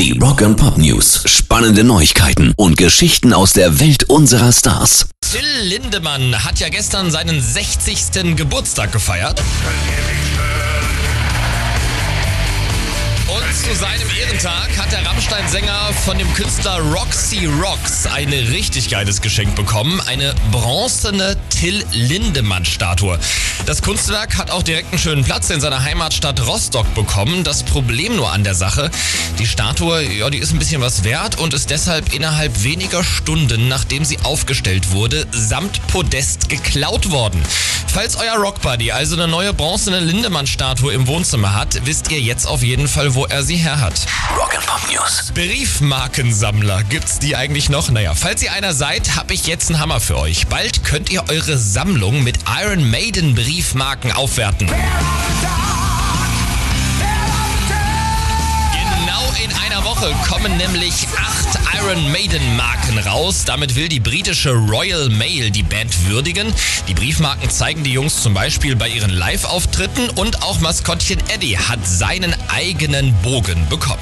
Die Rock and Pop News. Spannende Neuigkeiten und Geschichten aus der Welt unserer Stars. Till Lindemann hat ja gestern seinen 60. Geburtstag gefeiert. Zu seinem Ehrentag hat der Rammstein-Sänger von dem Künstler Roxy Rocks ein richtig geiles Geschenk bekommen. Eine bronzene Till Lindemann-Statue. Das Kunstwerk hat auch direkt einen schönen Platz in seiner Heimatstadt Rostock bekommen. Das Problem nur an der Sache, die Statue, ja, die ist ein bisschen was wert und ist deshalb innerhalb weniger Stunden, nachdem sie aufgestellt wurde, samt Podest geklaut worden. Falls euer Rockbuddy also eine neue bronzene Lindemann-Statue im Wohnzimmer hat, wisst ihr jetzt auf jeden Fall, wo er sie her hat. Rock and Pop News. Briefmarkensammler, gibt's die eigentlich noch? Naja, falls ihr einer seid, habe ich jetzt einen Hammer für euch. Bald könnt ihr eure Sammlung mit Iron Maiden Briefmarken aufwerten. Woche kommen nämlich acht Iron Maiden Marken raus. Damit will die britische Royal Mail die Band würdigen. Die Briefmarken zeigen die Jungs zum Beispiel bei ihren Live-Auftritten und auch Maskottchen Eddie hat seinen eigenen Bogen bekommen.